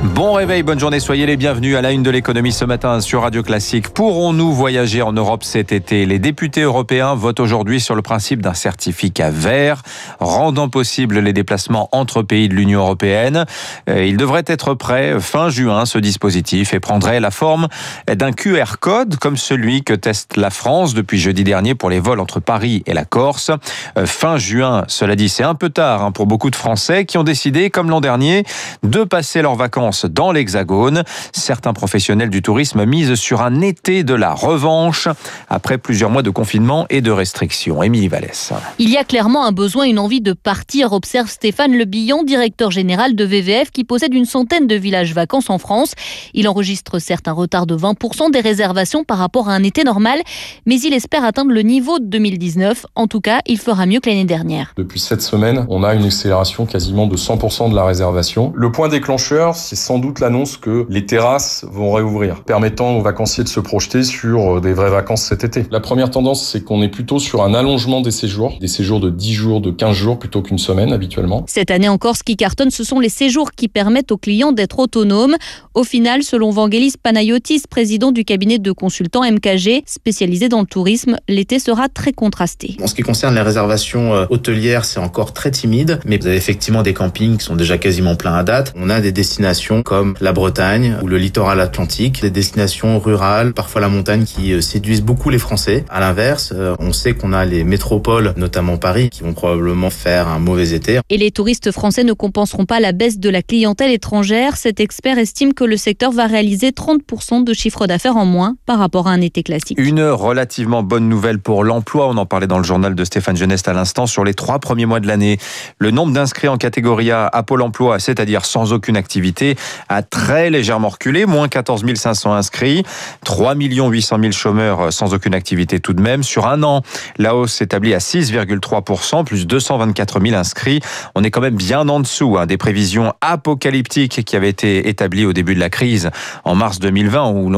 Bon réveil, bonne journée, soyez les bienvenus à la une de l'économie ce matin sur Radio Classique. Pourrons-nous voyager en Europe cet été? Les députés européens votent aujourd'hui sur le principe d'un certificat vert rendant possible les déplacements entre pays de l'Union européenne. Euh, il devrait être prêt fin juin ce dispositif et prendrait la forme d'un QR code comme celui que teste la France depuis jeudi dernier pour les vols entre Paris et la Corse. Euh, fin juin, cela dit, c'est un peu tard hein, pour beaucoup de Français qui ont décidé, comme l'an dernier, de passer leurs vacances dans l'Hexagone. Certains professionnels du tourisme misent sur un été de la revanche après plusieurs mois de confinement et de restrictions. Émilie Vallès. Il y a clairement un besoin, une envie de partir, observe Stéphane Lebillon, directeur général de VVF qui possède une centaine de villages vacances en France. Il enregistre certes un retard de 20% des réservations par rapport à un été normal, mais il espère atteindre le niveau de 2019. En tout cas, il fera mieux que l'année dernière. Depuis cette semaine, on a une accélération quasiment de 100% de la réservation. Le point déclencheur, c'est sans doute l'annonce que les terrasses vont réouvrir, permettant aux vacanciers de se projeter sur euh, des vraies vacances cet été. La première tendance, c'est qu'on est plutôt sur un allongement des séjours, des séjours de 10 jours, de 15 jours plutôt qu'une semaine habituellement. Cette année encore, ce qui cartonne, ce sont les séjours qui permettent aux clients d'être autonomes. Au final, selon Vangelis Panayotis, président du cabinet de consultants MKG, spécialisé dans le tourisme, l'été sera très contrasté. En ce qui concerne les réservations euh, hôtelières, c'est encore très timide, mais vous avez effectivement des campings qui sont déjà quasiment pleins à date. On a des destinations comme la Bretagne ou le littoral atlantique, des destinations rurales, parfois la montagne qui euh, séduisent beaucoup les Français. À l'inverse, euh, on sait qu'on a les métropoles, notamment Paris, qui vont probablement faire un mauvais été. Et les touristes français ne compenseront pas la baisse de la clientèle étrangère. Cet expert estime que le secteur va réaliser 30% de chiffre d'affaires en moins par rapport à un été classique. Une relativement bonne nouvelle pour l'emploi. On en parlait dans le journal de Stéphane Genest à l'instant sur les trois premiers mois de l'année. Le nombre d'inscrits en catégorie A à Pôle emploi, c'est-à-dire sans aucune activité, a très légèrement reculé, moins 14 500 inscrits, 3 800 000 chômeurs sans aucune activité tout de même. Sur un an, la hausse s'établit à 6,3%, plus 224 000 inscrits. On est quand même bien en dessous hein, des prévisions apocalyptiques qui avaient été établies au début de la crise en mars 2020, où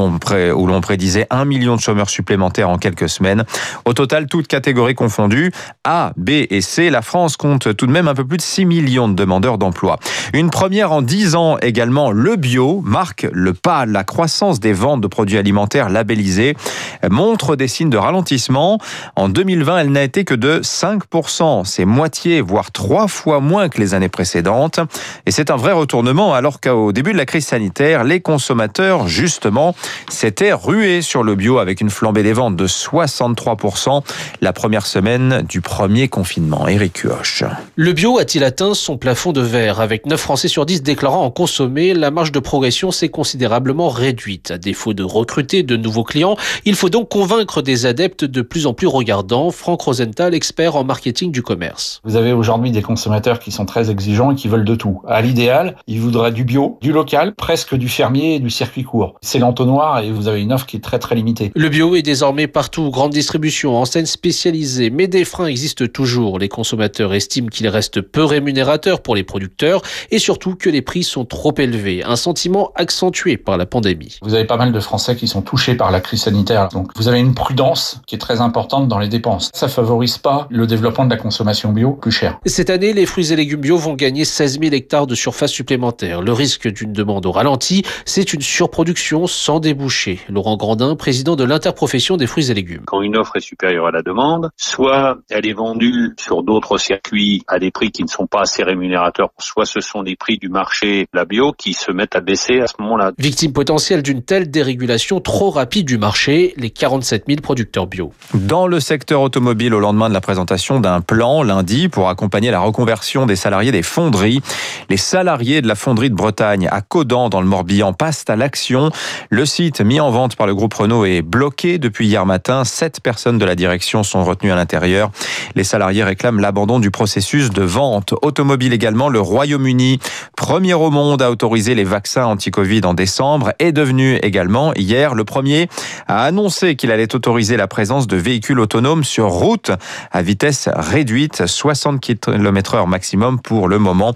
l'on prédisait un million de chômeurs supplémentaires en quelques semaines. Au total, toutes catégories confondues, A, B et C, la France compte tout de même un peu plus de 6 millions de demandeurs d'emploi. Une première en 10 ans également le bio marque le pas. La croissance des ventes de produits alimentaires labellisés montre des signes de ralentissement. En 2020, elle n'a été que de 5%. C'est moitié, voire trois fois moins que les années précédentes. Et c'est un vrai retournement alors qu'au début de la crise sanitaire, les consommateurs, justement, s'étaient rués sur le bio avec une flambée des ventes de 63% la première semaine du premier confinement. Éric Huoche. Le bio a-t-il atteint son plafond de verre? Avec 9 Français sur 10 déclarant en consommer la marge de progression s'est considérablement réduite. À défaut de recruter de nouveaux clients, il faut donc convaincre des adeptes de plus en plus regardants. Franck Rosenthal, expert en marketing du commerce. Vous avez aujourd'hui des consommateurs qui sont très exigeants et qui veulent de tout. À l'idéal, ils voudraient du bio, du local, presque du fermier et du circuit court. C'est l'entonnoir et vous avez une offre qui est très très limitée. Le bio est désormais partout, grande distribution, enseignes spécialisées, mais des freins existent toujours. Les consommateurs estiment qu'il reste peu rémunérateur pour les producteurs et surtout que les prix sont trop élevés un sentiment accentué par la pandémie. Vous avez pas mal de Français qui sont touchés par la crise sanitaire, donc vous avez une prudence qui est très importante dans les dépenses. Ça favorise pas le développement de la consommation bio plus chère. Cette année, les fruits et légumes bio vont gagner 16 000 hectares de surface supplémentaire. Le risque d'une demande au ralenti, c'est une surproduction sans débouché. Laurent Grandin, président de l'interprofession des fruits et légumes. Quand une offre est supérieure à la demande, soit elle est vendue sur d'autres circuits à des prix qui ne sont pas assez rémunérateurs, soit ce sont des prix du marché, la bio, qui se mettent à baisser à ce moment-là. Victime potentielle d'une telle dérégulation trop rapide du marché, les 47 000 producteurs bio. Dans le secteur automobile, au lendemain de la présentation d'un plan lundi pour accompagner la reconversion des salariés des fonderies, les salariés de la fonderie de Bretagne à Codan dans le Morbihan passent à l'action. Le site mis en vente par le groupe Renault est bloqué depuis hier matin. Sept personnes de la direction sont retenues à l'intérieur. Les salariés réclament l'abandon du processus de vente automobile également. Le Royaume-Uni, premier au monde à d'autoriser les vaccins anti-Covid en décembre est devenu également hier le premier à annoncer qu'il allait autoriser la présence de véhicules autonomes sur route à vitesse réduite, 60 km heure maximum pour le moment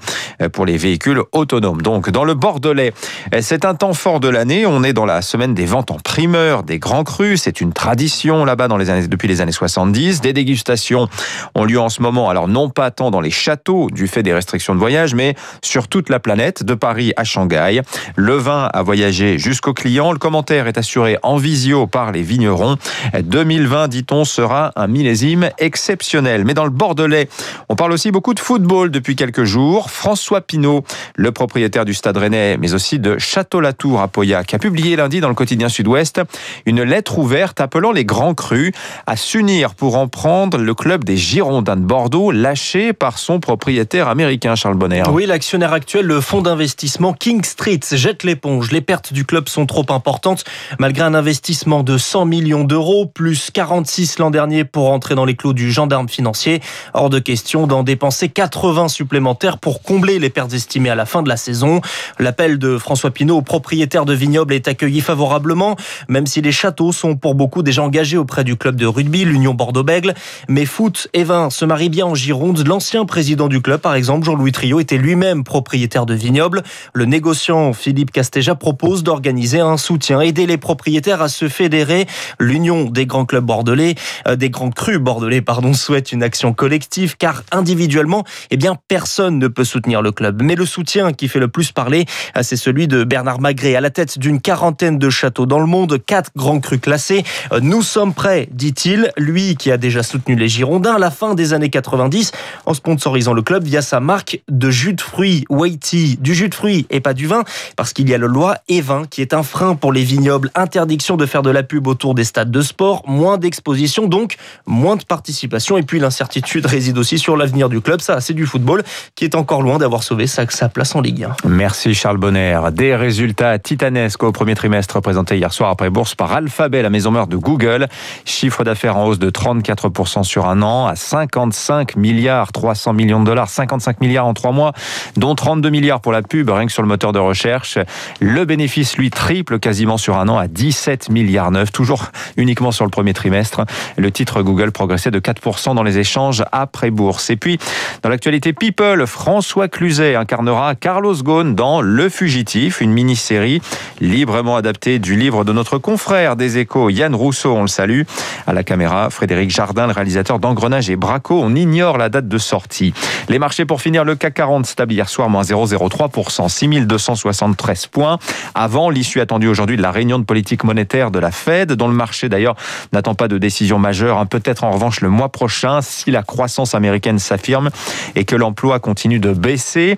pour les véhicules autonomes. Donc dans le Bordelais, c'est un temps fort de l'année. On est dans la semaine des ventes en primeur des grands crus. C'est une tradition là-bas dans les années, depuis les années 70. Des dégustations ont lieu en ce moment. Alors non pas tant dans les châteaux du fait des restrictions de voyage, mais sur toute la planète, de Paris à Shanghai. Le vin a voyagé jusqu'au client. Le commentaire est assuré en visio par les vignerons. 2020, dit-on, sera un millésime exceptionnel. Mais dans le Bordelais, on parle aussi beaucoup de football depuis quelques jours. François Pinault, le propriétaire du Stade Rennais, mais aussi de Château-Latour à Pauillac, a publié lundi dans le quotidien Sud-Ouest une lettre ouverte appelant les grands crus à s'unir pour en prendre le club des Girondins de Bordeaux, lâché par son propriétaire américain Charles Bonner. Oui, l'actionnaire actuel, le fonds d'investissement King Street, jette l'éponge. Les pertes du club sont trop importantes, malgré un investissement de 100 millions d'euros, plus 46 l'an dernier pour entrer dans les clous du gendarme financier. Hors de question d'en dépenser 80 supplémentaires pour combler les pertes estimées à la fin de la saison. L'appel de François Pinault, propriétaire de vignoble, est accueilli favorablement, même si les châteaux sont pour beaucoup déjà engagés auprès du club de rugby, l'Union Bordeaux-Bègle. Mais foot et vin se marient bien en Gironde. L'ancien président du club, par exemple, Jean-Louis Trio, était lui-même propriétaire de vignoble. Le négociant Philippe Castéja propose d'organiser un soutien, aider les propriétaires à se fédérer. L'Union des grands clubs bordelais, euh, des grands crus bordelais, pardon, souhaite une action collective, car individuellement, eh bien, personne ne peut soutenir le club. Mais le soutien qui fait le plus parler, euh, c'est celui de Bernard Magret, à la tête d'une quarantaine de châteaux dans le monde, quatre grands crus classés. Euh, nous sommes prêts, dit-il, lui qui a déjà soutenu les Girondins à la fin des années 90 en sponsorisant le club via sa marque de jus de fruits Waiti, du jus de fruits et pas du vin, parce qu'il y a le loi E20 qui est un frein pour les vignobles, interdiction de faire de la pub autour des stades de sport, moins d'exposition, donc moins de participation, et puis l'incertitude réside aussi sur l'avenir du club, ça c'est du football qui est encore loin d'avoir sauvé sa, sa place en Ligue 1. Merci Charles Bonner. Des résultats titanesques au premier trimestre présentés hier soir après bourse par Alphabet, la maison mère de Google. Chiffre d'affaires en hausse de 34% sur un an à 55 milliards 300 millions de dollars, 55 milliards en trois mois, dont 32 milliards pour la pub, rien que sur le moteur de recherche. Le bénéfice, lui, triple quasiment sur un an à 17 milliards 9, toujours uniquement sur le premier trimestre. Le titre Google progressait de 4% dans les échanges après bourse. Et puis, dans l'actualité People, François Cluzet incarnera Carlos Ghosn dans Le Fugitif, une mini-série librement adaptée du livre de notre confrère des échos, Yann Rousseau, on le salue. À la caméra, Frédéric Jardin, le réalisateur d'Engrenage et Braco. On ignore la date de sortie. Les marchés pour finir, le CAC 40 stable hier soir, moins 0,03%, 6273 points. Avant l'issue attendue aujourd'hui de la réunion de politique monétaire de la Fed, dont le marché d'ailleurs n'attend pas de décision majeure. Hein. Peut-être en revanche le mois prochain, si la croissance américaine s'affirme et que l'emploi continue de baisser.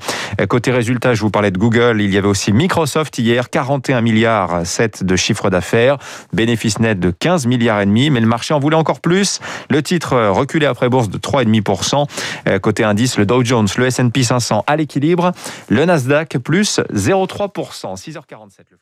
Côté résultat, je vous parlais de Google. Il y avait aussi Microsoft hier, 41 milliards 7 de chiffre d'affaires, bénéfice net de 15 milliards et demi, mais le marché en voulait encore plus. Le titre reculé après bourse de 3,5%. Côté indice, le Dow Jones, le S&P 500 à l'équilibre, le Nasdaq plus 0,3%, 6h47.